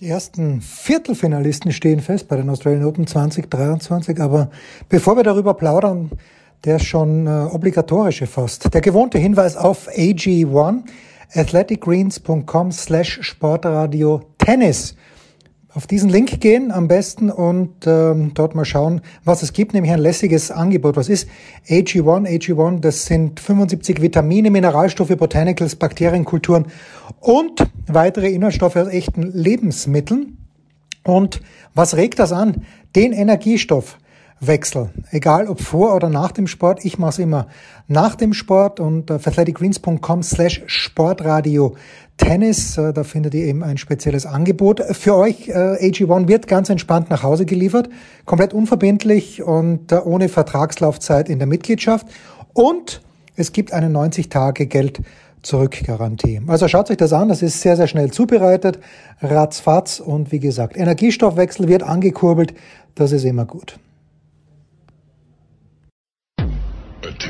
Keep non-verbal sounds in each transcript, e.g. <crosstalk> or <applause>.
Die ersten Viertelfinalisten stehen fest bei den Australian Open 2023, aber bevor wir darüber plaudern, der schon äh, obligatorische fast. Der gewohnte Hinweis auf AG1, athleticgreens.com slash Sportradio Tennis auf diesen Link gehen am besten und ähm, dort mal schauen, was es gibt, nämlich ein lässiges Angebot. Was ist AG1? AG1, das sind 75 Vitamine, Mineralstoffe, Botanicals, Bakterienkulturen und weitere Inhaltsstoffe aus echten Lebensmitteln. Und was regt das an? Den Energiestoff Wechsel. Egal ob vor oder nach dem Sport. Ich mache es immer nach dem Sport und auf athleticgreens.com slash Sportradio Tennis. Äh, da findet ihr eben ein spezielles Angebot für euch. Äh, AG1 wird ganz entspannt nach Hause geliefert. Komplett unverbindlich und äh, ohne Vertragslaufzeit in der Mitgliedschaft. Und es gibt eine 90 Tage Geld Zurückgarantie. Also schaut euch das an, das ist sehr, sehr schnell zubereitet, ratzfatz und wie gesagt, Energiestoffwechsel wird angekurbelt, das ist immer gut.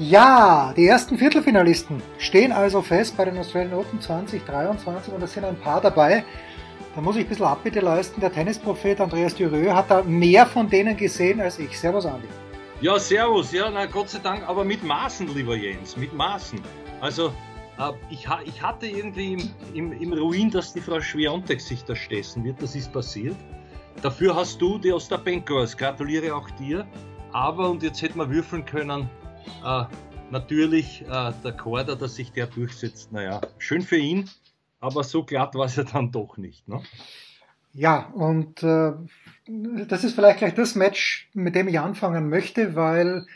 Ja, die ersten Viertelfinalisten stehen also fest bei den Australian Open 2023 und es sind ein paar dabei. Da muss ich ein bisschen Abbitte leisten. Der Tennisprophet Andreas Dürer hat da mehr von denen gesehen als ich. Servus, Andi. Ja, servus. Ja, na Gott sei Dank, aber mit Maßen, lieber Jens, mit Maßen. Also, äh, ich, ich, hatte irgendwie im, im, im, Ruin, dass die Frau Schwerontek sich da stessen wird. Das ist passiert. Dafür hast du die Ostapenkos. Gratuliere auch dir. Aber, und jetzt hätten wir würfeln können, äh, natürlich äh, der Korda, dass sich der durchsetzt, naja, schön für ihn, aber so glatt war es ja dann doch nicht. Ne? Ja, und äh, das ist vielleicht gleich das Match, mit dem ich anfangen möchte, weil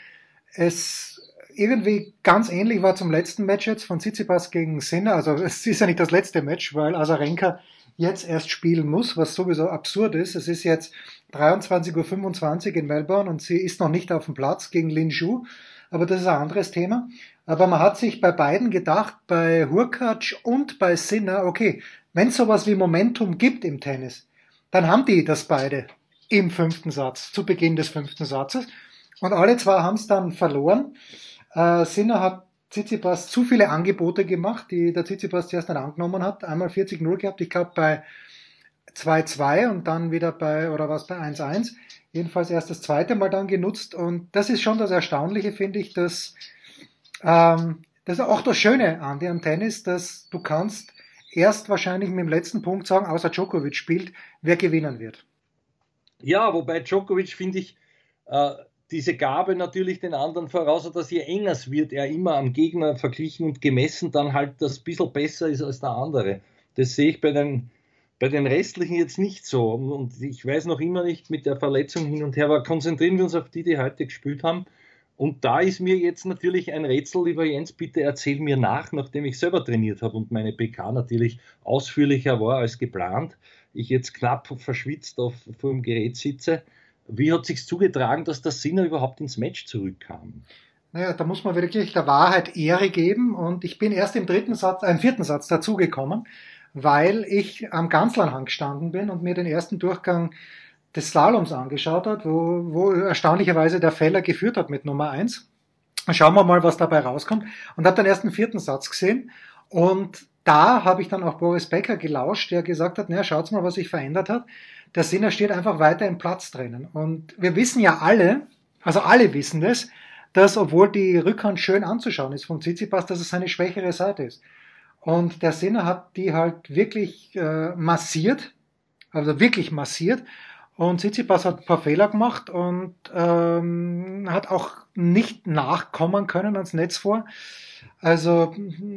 es irgendwie ganz ähnlich war zum letzten Match jetzt von Tsitsipas gegen Sinner. Also <laughs> es ist ja nicht das letzte Match, weil Azarenka jetzt erst spielen muss, was sowieso absurd ist. Es ist jetzt 23.25 Uhr in Melbourne und sie ist noch nicht auf dem Platz gegen Lin Zhu aber das ist ein anderes Thema. Aber man hat sich bei beiden gedacht, bei Hurkacz und bei Sinner, okay, wenn es sowas wie Momentum gibt im Tennis, dann haben die das beide im fünften Satz, zu Beginn des fünften Satzes. Und alle zwei haben es dann verloren. Äh, Sinner hat Tsitsipas zu viele Angebote gemacht, die der Tsitsipas zuerst nicht angenommen hat. Einmal 40-0 gehabt, ich glaube bei 2-2 und dann wieder bei, oder was, bei 1-1 jedenfalls erst das zweite Mal dann genutzt. Und das ist schon das Erstaunliche, finde ich, dass ähm, das ist auch das Schöne an dem Tennis, dass du kannst erst wahrscheinlich mit dem letzten Punkt sagen, außer Djokovic spielt, wer gewinnen wird. Ja, wobei Djokovic finde ich äh, diese Gabe natürlich den anderen voraus, dass je enger es wird, er immer am Gegner verglichen und gemessen dann halt das bisschen besser ist als der andere. Das sehe ich bei den bei den restlichen jetzt nicht so. Und ich weiß noch immer nicht mit der Verletzung hin und her, aber konzentrieren wir uns auf die, die heute gespielt haben. Und da ist mir jetzt natürlich ein Rätsel, lieber Jens, bitte erzähl mir nach, nachdem ich selber trainiert habe und meine PK natürlich ausführlicher war als geplant. Ich jetzt knapp verschwitzt auf, vor dem Gerät sitze. Wie hat sich zugetragen, dass der Sinner überhaupt ins Match zurückkam? Naja, da muss man wirklich der Wahrheit Ehre geben und ich bin erst im dritten Satz, äh, im vierten Satz dazugekommen weil ich am Ganzlernhang gestanden bin und mir den ersten Durchgang des Slaloms angeschaut hat, wo, wo erstaunlicherweise der Feller geführt hat mit Nummer eins. Schauen wir mal, was dabei rauskommt. Und habe den ersten vierten Satz gesehen. Und da habe ich dann auch Boris Becker gelauscht, der gesagt hat, naja, schaut mal, was sich verändert hat. Der Sinner steht einfach weiter im Platz drinnen. Und wir wissen ja alle, also alle wissen das, dass obwohl die Rückhand schön anzuschauen ist vom Tsitsipas, dass es seine schwächere Seite ist. Und der Sinner hat die halt wirklich äh, massiert, also wirklich massiert. Und Tsitsipas hat ein paar Fehler gemacht und ähm, hat auch nicht nachkommen können ans Netz vor. Also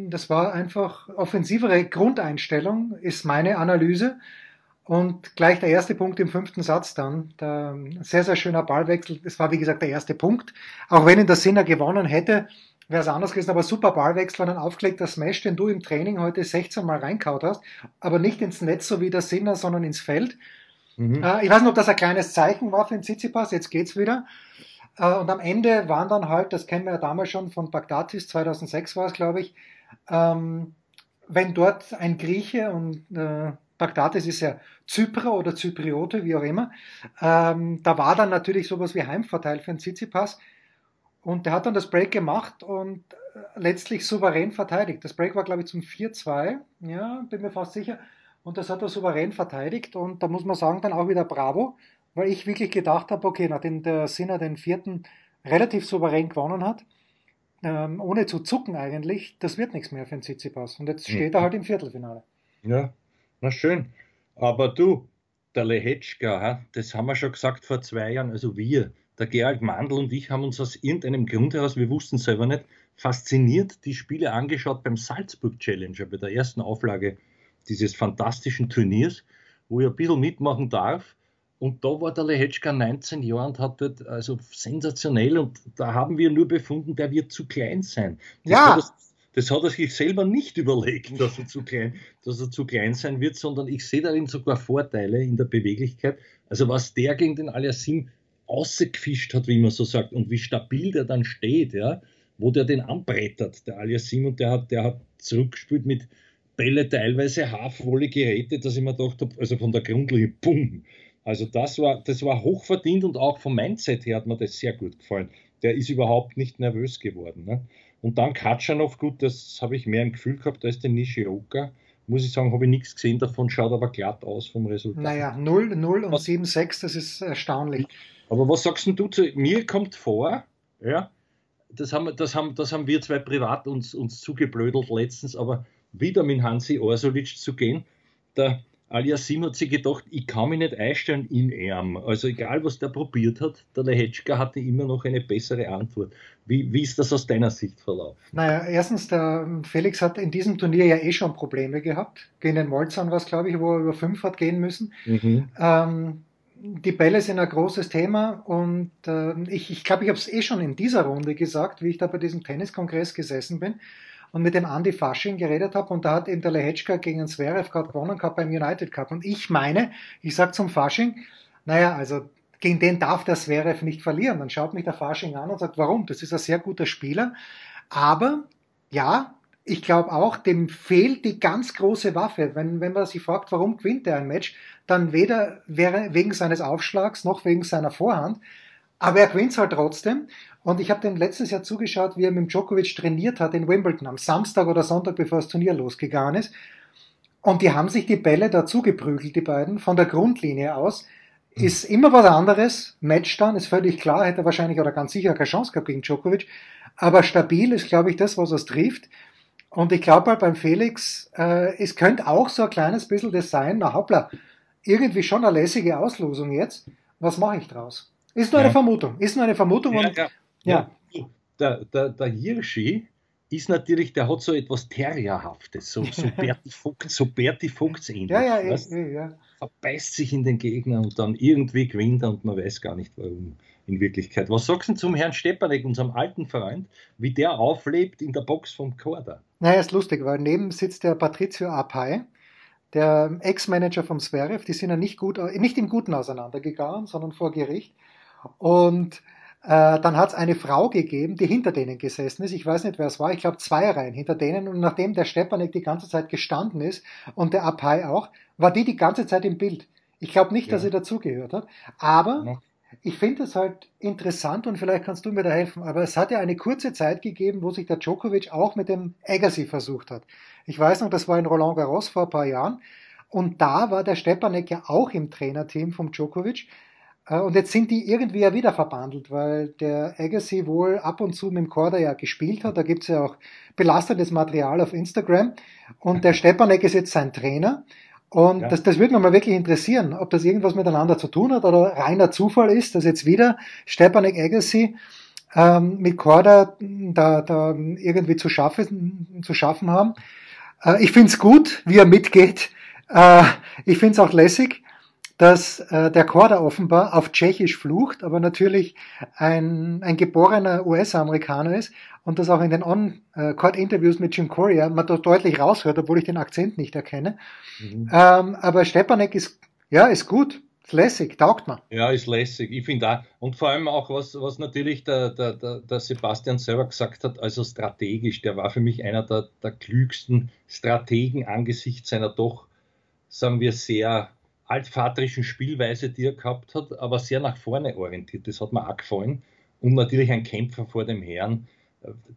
das war einfach offensivere Grundeinstellung, ist meine Analyse. Und gleich der erste Punkt im fünften Satz dann. Der, sehr, sehr schöner Ballwechsel. Es war, wie gesagt, der erste Punkt. Auch wenn ihn der Sinner gewonnen hätte, wäre es anders gewesen, aber super Ballwechsel und ein aufgelegter Smash, den du im Training heute 16 Mal reinkaut hast, aber nicht ins Netz, so wie der Sinner, sondern ins Feld. Mhm. Äh, ich weiß nicht, ob das ein kleines Zeichen war für den Tsitsipas, jetzt geht's wieder. Äh, und am Ende waren dann halt, das kennen wir ja damals schon von Bagdatis, 2006 war es, glaube ich, ähm, wenn dort ein Grieche und äh, Bagdatis ist ja Zyprer oder Zypriote, wie auch immer, ähm, da war dann natürlich sowas wie Heimvorteil für den Tsitsipas. Und der hat dann das Break gemacht und äh, letztlich souverän verteidigt. Das Break war, glaube ich, zum 4-2, ja, bin mir fast sicher. Und das hat er souverän verteidigt. Und da muss man sagen, dann auch wieder Bravo, weil ich wirklich gedacht habe, okay, nachdem der Sinner den vierten relativ souverän gewonnen hat, ähm, ohne zu zucken eigentlich, das wird nichts mehr für den Tsitsipas. Und jetzt steht er halt im Viertelfinale. Ja, na schön. Aber du, der Lehetschka, das haben wir schon gesagt vor zwei Jahren, also wir, der Gerald Mandl und ich haben uns aus irgendeinem Grund heraus, wir wussten selber nicht, fasziniert die Spiele angeschaut beim Salzburg Challenger, bei der ersten Auflage dieses fantastischen Turniers, wo ich ein bisschen mitmachen darf. Und da war der Lehetschka 19 Jahre und hat dort also sensationell und da haben wir nur befunden, der wird zu klein sein. Das ja. Hat das, das hat er sich selber nicht überlegt, dass er zu klein, dass er zu klein sein wird, sondern ich sehe darin sogar Vorteile in der Beweglichkeit. Also was der gegen den Aliasim ausgefischt hat, wie man so sagt, und wie stabil der dann steht, ja, wo der den anbrettert, der Aliasim, und der hat, der hat zurückgespielt mit Bälle teilweise halfwolle Geräte, dass ich mir gedacht habe, also von der Grundlinie, bumm. Also das war, das war hochverdient und auch vom Mindset her hat mir das sehr gut gefallen. Der ist überhaupt nicht nervös geworden. Ne? Und dann Katschanov, gut, das habe ich mehr im Gefühl gehabt als der Nishioka. Muss ich sagen, habe ich nichts gesehen davon, schaut aber glatt aus vom Resultat. Naja, 0, 0 und 7, 6, das ist erstaunlich. Aber was sagst du zu, mir kommt vor, ja, das haben, das haben, das haben wir zwei privat uns, uns zugeblödelt letztens, aber wieder mit Hansi Orsulic zu gehen. Der Aliasim hat sich gedacht, ich kann mich nicht einstellen in ihm. Also egal, was der probiert hat, der Lehetschka hatte immer noch eine bessere Antwort. Wie, wie ist das aus deiner Sicht verlaufen? Naja, erstens, der Felix hat in diesem Turnier ja eh schon Probleme gehabt. Gegen den Molzan war es, glaube ich, wo er über fünf hat gehen müssen. Mhm. Ähm, die Bälle sind ein großes Thema und äh, ich, ich glaube, ich habe es eh schon in dieser Runde gesagt, wie ich da bei diesem Tenniskongress gesessen bin und mit dem Andy Fasching geredet habe und da hat eben der Lehetschka gegen den Zverev gerade gewonnen gehabt beim United Cup und ich meine, ich sag zum Fasching, naja, also gegen den darf der Zverev nicht verlieren. Dann schaut mich der Fasching an und sagt, warum? Das ist ein sehr guter Spieler, aber ja, ich glaube auch, dem fehlt die ganz große Waffe. Wenn, wenn man sich fragt, warum gewinnt er ein Match, dann weder wegen seines Aufschlags noch wegen seiner Vorhand. Aber er gewinnt halt trotzdem. Und ich habe dem letztes Jahr zugeschaut, wie er mit Djokovic trainiert hat in Wimbledon am Samstag oder Sonntag, bevor das Turnier losgegangen ist. Und die haben sich die Bälle dazu geprügelt, die beiden, von der Grundlinie aus. Hm. Ist immer was anderes. Match dann ist völlig klar, hätte er wahrscheinlich oder ganz sicher keine Chance gehabt gegen Djokovic. Aber stabil ist, glaube ich, das, was es trifft. Und ich glaube halt beim Felix, äh, es könnte auch so ein kleines bisschen das sein, na hoppla, irgendwie schon eine lässige Auslosung jetzt. Was mache ich draus? Ist nur ja. eine Vermutung. Ist nur eine Vermutung. Ja, und, ja. ja. Der, der, der Hirschi ist natürlich, der hat so etwas Terrierhaftes, so, so <laughs> Berti Vogt, so Berti Vogts ähnlich. Ja, ja, ja, ja. Verbeißt sich in den Gegner und dann irgendwie gewinnt er und man weiß gar nicht warum in Wirklichkeit. Was sagst du zum Herrn Stepanek, unserem alten Freund, wie der auflebt in der Box vom Korda? Naja, ist lustig, weil neben sitzt der Patrizio Apai, der Ex-Manager vom Zverev, die sind ja nicht gut, nicht im Guten auseinandergegangen, sondern vor Gericht. Und äh, dann hat es eine Frau gegeben, die hinter denen gesessen ist. Ich weiß nicht, wer es war. Ich glaube, zwei Reihen hinter denen. Und nachdem der Stepanek die ganze Zeit gestanden ist und der Apai auch, war die die ganze Zeit im Bild. Ich glaube nicht, ja. dass sie dazugehört hat. Aber ja. ich finde es halt interessant und vielleicht kannst du mir da helfen. Aber es hat ja eine kurze Zeit gegeben, wo sich der Djokovic auch mit dem Agassi versucht hat. Ich weiß noch, das war in Roland Garros vor ein paar Jahren. Und da war der Stepanek ja auch im Trainerteam vom Djokovic. Äh, und jetzt sind die irgendwie ja wieder verbandelt, weil der Agassi wohl ab und zu mit dem Korda ja gespielt hat. Da gibt's ja auch belastendes Material auf Instagram. Und der <laughs> Stepanek ist jetzt sein Trainer. Und ja. das, das würde mich mal wirklich interessieren, ob das irgendwas miteinander zu tun hat oder reiner Zufall ist, dass jetzt wieder Stepanek Agassi ähm, mit Korda da, da irgendwie zu schaffen, zu schaffen haben. Äh, ich find's gut, wie er mitgeht. Äh, ich find's auch lässig dass äh, der Korda offenbar auf Tschechisch flucht, aber natürlich ein, ein geborener US-Amerikaner ist und das auch in den On-Court-Interviews mit Jim Coria man dort deutlich raushört, obwohl ich den Akzent nicht erkenne. Mhm. Ähm, aber Stepanek ist, ja, ist gut. Ist lässig, taugt man. Ja, ist lässig. Ich finde auch. Und vor allem auch, was, was natürlich der, der, der, der, Sebastian selber gesagt hat, also strategisch, der war für mich einer der, der klügsten Strategen angesichts seiner doch, sagen wir, sehr altvaterischen Spielweise, die er gehabt hat, aber sehr nach vorne orientiert. Das hat mir auch gefallen. Und natürlich ein Kämpfer vor dem Herrn,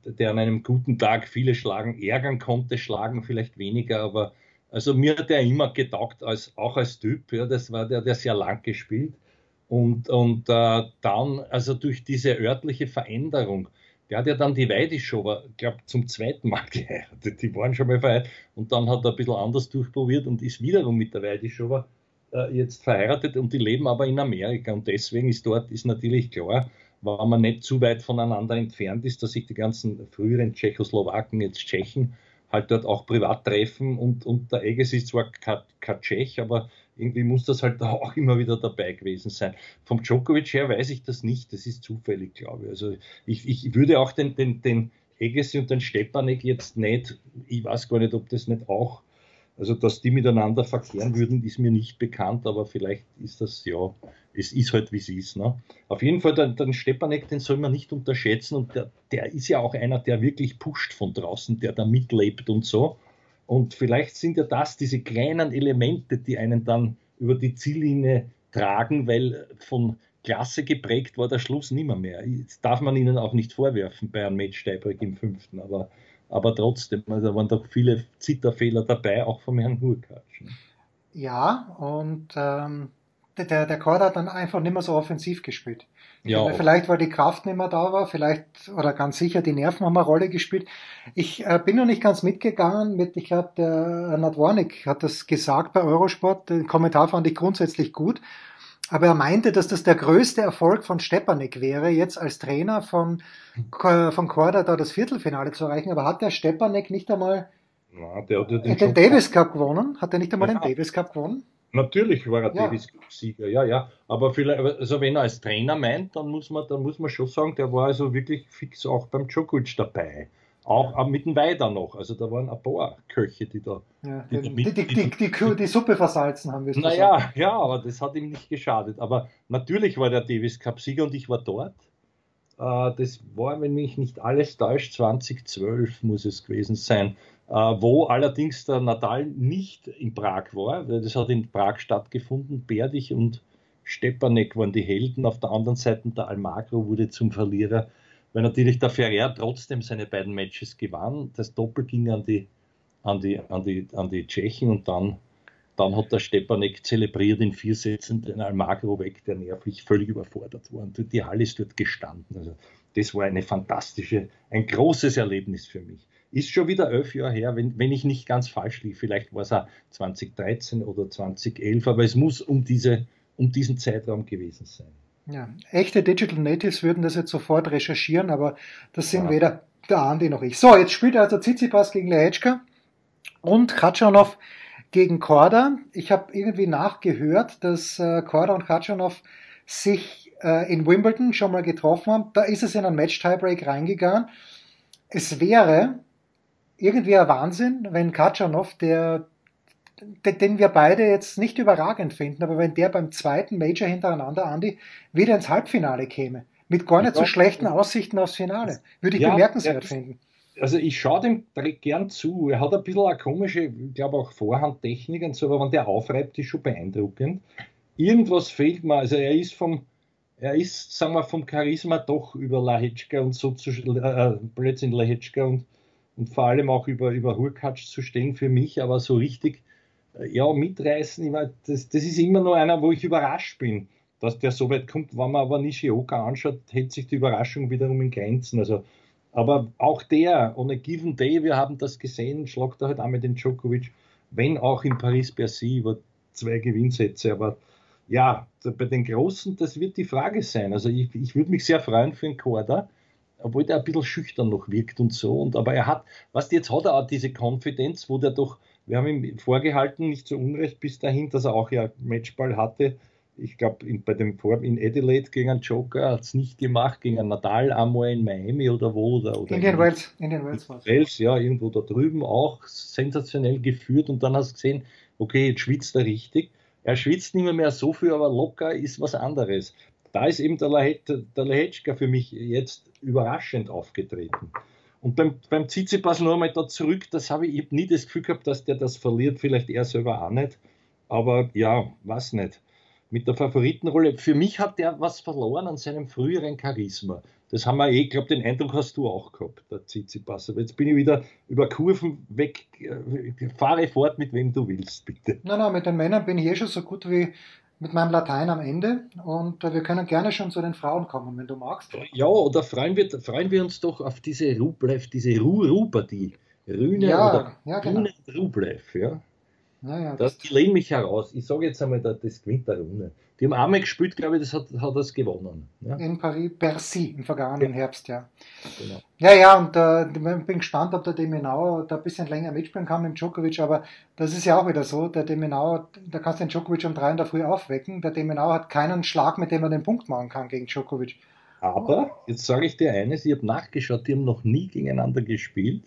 der an einem guten Tag viele Schlagen ärgern konnte, Schlagen vielleicht weniger, aber also mir hat er immer getaugt, als, auch als Typ. Ja, das war der, der sehr lang gespielt. Und, und äh, dann, also durch diese örtliche Veränderung, der hat ja dann die Weidischower, glaube zum zweiten Mal <laughs> geheiratet. Die waren schon mal verheiratet. Und dann hat er ein bisschen anders durchprobiert und ist wiederum mit der Weidischower äh, jetzt verheiratet und die leben aber in Amerika. Und deswegen ist dort ist natürlich klar, wenn man nicht zu weit voneinander entfernt ist, dass sich die ganzen früheren Tschechoslowaken, jetzt Tschechen, halt dort auch privat treffen und, und der Egges ist zwar kein, kein Tschech, aber irgendwie muss das halt <laughs> auch immer wieder dabei gewesen sein. Vom Djokovic her weiß ich das nicht, das ist zufällig, glaube ich. Also ich, ich würde auch den, den, den Egesi und den Stepanek jetzt nicht, ich weiß gar nicht, ob das nicht auch also, dass die miteinander verkehren würden, ist mir nicht bekannt, aber vielleicht ist das, ja, es ist halt, wie es ist. Ne? Auf jeden Fall, den, den Stepanek, den soll man nicht unterschätzen und der, der ist ja auch einer, der wirklich pusht von draußen, der da mitlebt und so. Und vielleicht sind ja das diese kleinen Elemente, die einen dann über die Ziellinie tragen, weil von Klasse geprägt war der Schluss nimmer mehr. Das darf man ihnen auch nicht vorwerfen bei einem Match Tiebreak im fünften, aber aber trotzdem, also da waren doch viele Zitterfehler dabei, auch vom Herrn Hurkacz. Ja, und ähm, der, der Korda hat dann einfach nicht mehr so offensiv gespielt. Ja, vielleicht, weil die Kraft nicht mehr da war, vielleicht, oder ganz sicher, die Nerven haben eine Rolle gespielt. Ich äh, bin noch nicht ganz mitgegangen mit, ich glaube, der Nadwornik hat das gesagt bei Eurosport, den Kommentar fand ich grundsätzlich gut. Aber er meinte, dass das der größte Erfolg von Stepanek wäre, jetzt als Trainer von, von Korda da das Viertelfinale zu erreichen. Aber hat der Stepanek nicht einmal ja, der, der den, den Davis Cup gewonnen? Hat er nicht einmal ja. den Davis Cup gewonnen? Natürlich war er ja. Davis Cup-Sieger, ja, ja. Aber vielleicht, also wenn er als Trainer meint, dann muss man, dann muss man schon sagen, der war also wirklich fix auch beim Djokovic dabei. Auch mit dem Weider noch. Also da waren ein paar Köche, die da. Ja, die, die, die, die, die, die, Suppe versalzen haben wir Naja, gesagt. ja, aber das hat ihm nicht geschadet. Aber natürlich war der Davis Cup-Sieger und ich war dort. Äh, das war, wenn mich nicht alles täuscht, 2012 muss es gewesen sein. Äh, wo allerdings der Nadal nicht in Prag war. Das hat in Prag stattgefunden. Berdich und Stepanek waren die Helden. Auf der anderen Seite der Almagro wurde zum Verlierer weil natürlich der Ferrer trotzdem seine beiden Matches gewann. Das Doppel ging an die, an die, an die, an die Tschechen und dann, dann hat der Stepanek zelebriert in vier Sätzen den Almagro weg, der nervlich völlig überfordert war. Und die Halle ist dort gestanden. Also das war eine fantastische, ein großes Erlebnis für mich. Ist schon wieder elf Jahre her, wenn, wenn ich nicht ganz falsch liege. Vielleicht war es auch 2013 oder 2011, aber es muss um, diese, um diesen Zeitraum gewesen sein. Ja, echte Digital Natives würden das jetzt sofort recherchieren, aber das sind ja. weder der Andi noch ich. So, jetzt spielt also Tsitsipas gegen Lehechka und Katschanov gegen Korda. Ich habe irgendwie nachgehört, dass äh, Korda und Katschanov sich äh, in Wimbledon schon mal getroffen haben. Da ist es in einen Match-Tiebreak reingegangen. Es wäre irgendwie ein Wahnsinn, wenn Katschanov, der den wir beide jetzt nicht überragend finden, aber wenn der beim zweiten Major hintereinander, Andi, wieder ins Halbfinale käme, mit gar nicht so schlechten Aussichten aufs Finale, würde ich ja, bemerkenswert finden. Also ich schaue dem gern zu. Er hat ein bisschen eine komische, ich glaube auch Vorhandtechnik und so, aber wenn der aufreibt, ist schon beeindruckend. Irgendwas fehlt mir. Also er ist vom, er ist, sagen wir, vom Charisma doch über Lahetschka und so zu, äh, plötzlich Lahetschka und, und vor allem auch über, über Hurkacz zu stehen für mich, aber so richtig ja, mitreißen. Ich meine, das, das ist immer nur einer, wo ich überrascht bin, dass der so weit kommt. Wenn man aber Nishioka anschaut, hält sich die Überraschung wiederum in Grenzen. Also, aber auch der, on a given day, wir haben das gesehen, schlagt er halt auch mit den Djokovic, wenn auch in Paris-Bercy über zwei Gewinnsätze. Aber ja, bei den Großen, das wird die Frage sein. Also ich, ich würde mich sehr freuen für einen Korda, obwohl der ein bisschen schüchtern noch wirkt und so. Und, aber er hat, was jetzt hat er auch diese Konfidenz, wo der doch wir haben ihm vorgehalten, nicht zu Unrecht bis dahin, dass er auch ja Matchball hatte. Ich glaube, bei dem Vor in Adelaide gegen einen Joker hat es nicht gemacht, gegen einen Nadal einmal in Miami oder wo. Oder, oder in den Wales. In den Wales, Wales, ja, irgendwo da drüben auch sensationell geführt und dann hast du gesehen, okay, jetzt schwitzt er richtig. Er schwitzt nicht mehr, mehr so viel, aber locker ist was anderes. Da ist eben der, Lehetschka für mich jetzt überraschend aufgetreten. Und beim, beim Tsitsipas noch einmal da zurück, das habe ich, ich hab nie das Gefühl gehabt, dass der das verliert, vielleicht er selber auch nicht. Aber ja, was nicht. Mit der Favoritenrolle, für mich hat der was verloren an seinem früheren Charisma. Das haben wir eh, ich glaube, den Eindruck hast du auch gehabt, der Tsitsipas. Aber jetzt bin ich wieder über Kurven weg, äh, fahre fort, mit wem du willst, bitte. Nein, nein, mit den Männern bin ich eh schon so gut wie mit meinem Latein am Ende und äh, wir können gerne schon zu den Frauen kommen, wenn du magst. Ja, oder freuen wir, freuen wir uns doch auf diese Rublev, diese Ruh-Ruh-Partie. Rühne ja, oder ja, genau. Rublev, ja. Naja, das, die lehnen mich heraus. Ich sage jetzt einmal, das gewinnt der Rune. Die haben einmal gespielt, glaube ich, das hat, hat das gewonnen. Ja? In Paris, Bercy im vergangenen ja. Herbst, ja. Genau. Ja, ja, und äh, bin gespannt, ob der Demenauer da ein bisschen länger mitspielen kann mit Djokovic, aber das ist ja auch wieder so, der Demenauer, da kannst du den Djokovic um drei in der Früh aufwecken. Der Demenauer hat keinen Schlag, mit dem er den Punkt machen kann gegen Djokovic. Aber, jetzt sage ich dir eines, ich habe nachgeschaut, die haben noch nie gegeneinander gespielt.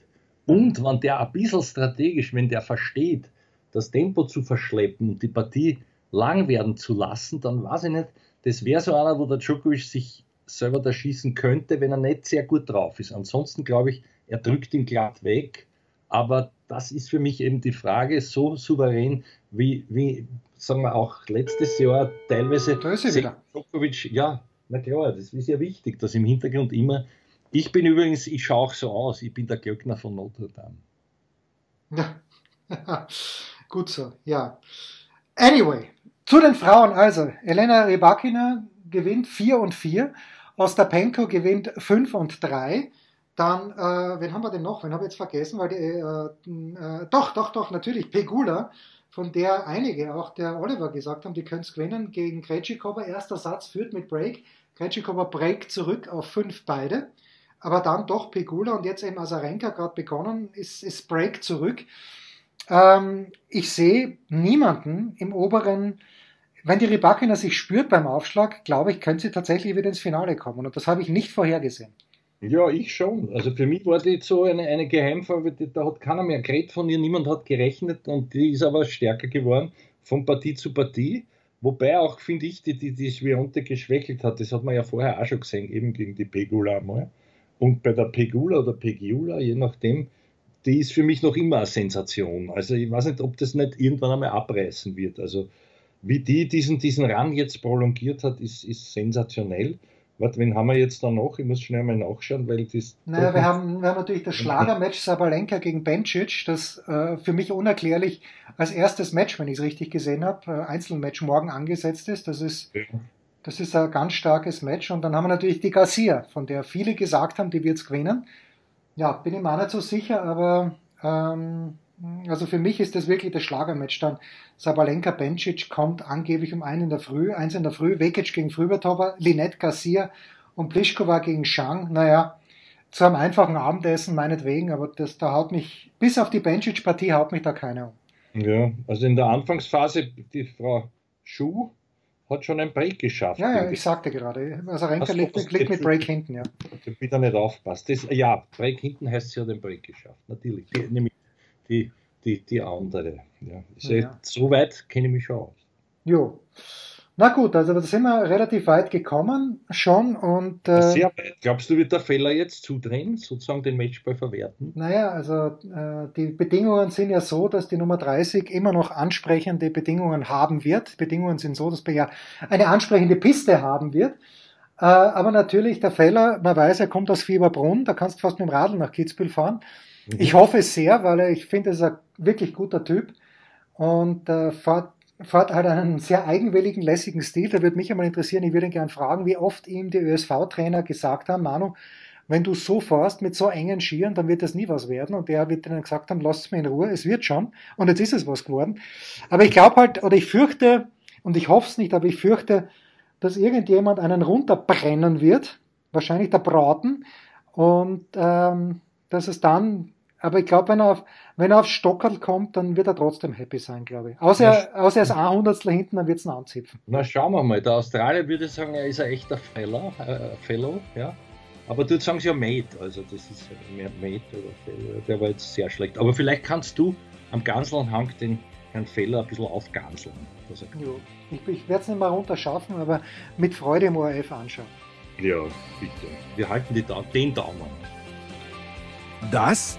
Und wenn der ein bisschen strategisch, wenn der versteht, das Tempo zu verschleppen und die Partie lang werden zu lassen, dann weiß ich nicht, das wäre so einer, wo der Djokovic sich selber da schießen könnte, wenn er nicht sehr gut drauf ist. Ansonsten glaube ich, er drückt ihn glatt weg. Aber das ist für mich eben die Frage, so souverän wie, wie sagen wir auch letztes Jahr teilweise da ist wieder. Djokovic, ja, na klar, das ist ja wichtig, dass im Hintergrund immer. Ich bin übrigens, ich schaue auch so aus, ich bin der Glöckner von Notre Dame. Ja. <laughs> Gut so, ja. Anyway, zu den Frauen also. Elena Rybakina gewinnt 4 und 4. Ostapenko gewinnt 5 und 3. Dann, äh, wen haben wir denn noch? Wen habe ich jetzt vergessen? Weil die, äh, äh, doch, doch, doch, natürlich Pegula, von der einige, auch der Oliver gesagt haben, die können es gewinnen gegen Krejcikova. Erster Satz führt mit Break. Krejcikova Break zurück auf 5 beide. Aber dann doch Pegula und jetzt eben Azarenka gerade begonnen, ist, ist Break zurück. Ähm, ich sehe niemanden im oberen, wenn die Rybakina sich spürt beim Aufschlag, glaube ich, könnte sie tatsächlich wieder ins Finale kommen. Und das habe ich nicht vorhergesehen. Ja, ich schon. Also für mich war die so eine, eine Geheimfarbe, da hat keiner mehr geredet von ihr, niemand hat gerechnet und die ist aber stärker geworden von Partie zu Partie. Wobei auch, finde ich, die, die, die Svionte geschwächelt hat. Das hat man ja vorher auch schon gesehen, eben gegen die Pegula mal. Und bei der Pegula oder Pegiula, je nachdem, die ist für mich noch immer eine Sensation. Also ich weiß nicht, ob das nicht irgendwann einmal abreißen wird. Also wie die diesen, diesen Run jetzt prolongiert hat, ist, ist sensationell. Warte, wen haben wir jetzt da noch? Ich muss schnell mal nachschauen, weil das. Naja, wir haben, wir haben natürlich das Schlagermatch Sabalenka gegen Bencic, das äh, für mich unerklärlich als erstes Match, wenn ich es richtig gesehen habe, äh, Einzelmatch morgen angesetzt ist. Das ist, ja. das ist ein ganz starkes Match. Und dann haben wir natürlich die Garcia, von der viele gesagt haben, die wird es gewinnen. Ja, bin ich mir auch nicht so sicher, aber ähm, also für mich ist das wirklich das Schlagermatch dann. Sabalenka Bencic kommt angeblich um einen in der Früh, eins in der Früh, Vekic gegen Frübertova, Linette Garcia und Pliskova gegen Shang. Naja, zu einem einfachen Abendessen meinetwegen, aber das, da haut mich, bis auf die Bencic-Partie haut mich da keiner um. Ja, also in der Anfangsphase, die Frau Schuh, hat schon ein Break geschafft. Ja, ja, ich sagte gerade. Also Renker liegt, liegt mit Break hinten, ja. Wieder nicht aufpasst. Das, ja, Break hinten heißt, sie hat den Break geschafft. Natürlich. Die, nämlich die, die, die andere. Ja. ja. So weit kenne ich mich schon aus. Jo. Na gut, also da sind wir relativ weit gekommen schon und äh, sehr weit. Glaubst du, wird der Fehler jetzt zudrehen, sozusagen den Matchball verwerten? Naja, also äh, die Bedingungen sind ja so, dass die Nummer 30 immer noch ansprechende Bedingungen haben wird. Bedingungen sind so, dass wir ja eine ansprechende Piste haben wird. Äh, aber natürlich der Fehler, man weiß, er kommt aus Fieberbrunn, da kannst du fast mit dem Radl nach Kitzbühel fahren. Mhm. Ich hoffe es sehr, weil ich finde, er ist ein wirklich guter Typ und äh, fährt fährt halt einen sehr eigenwilligen, lässigen Stil. Da würde mich einmal interessieren, ich würde ihn gerne fragen, wie oft ihm die ÖSV-Trainer gesagt haben, Manu, wenn du so fährst mit so engen Skiern, dann wird das nie was werden. Und der wird dann gesagt haben, lasst es mir in Ruhe, es wird schon. Und jetzt ist es was geworden. Aber ich glaube halt, oder ich fürchte, und ich hoffe es nicht, aber ich fürchte, dass irgendjemand einen runterbrennen wird, wahrscheinlich der Braten, und ähm, dass es dann aber ich glaube, wenn er auf, wenn er aufs Stockerl kommt, dann wird er trotzdem happy sein, glaube ich. Außer, er, außer er ist ein Hundertstel hinten, dann wird es ihn anzipfen. Na, schauen wir mal. Der Australier würde sagen, er ist ein echter Fellow, äh, Fellow ja. Aber dort sagen sie ja Mate, also das ist mehr Mate oder Fellow. Der war jetzt sehr schlecht. Aber vielleicht kannst du am Ganseln Hang den Herrn Feller ein bisschen aufganseln. Jo, ich, ich werde es nicht mal runterschaffen, aber mit Freude im ORF anschauen. Ja, bitte. Wir halten die, den Daumen. Das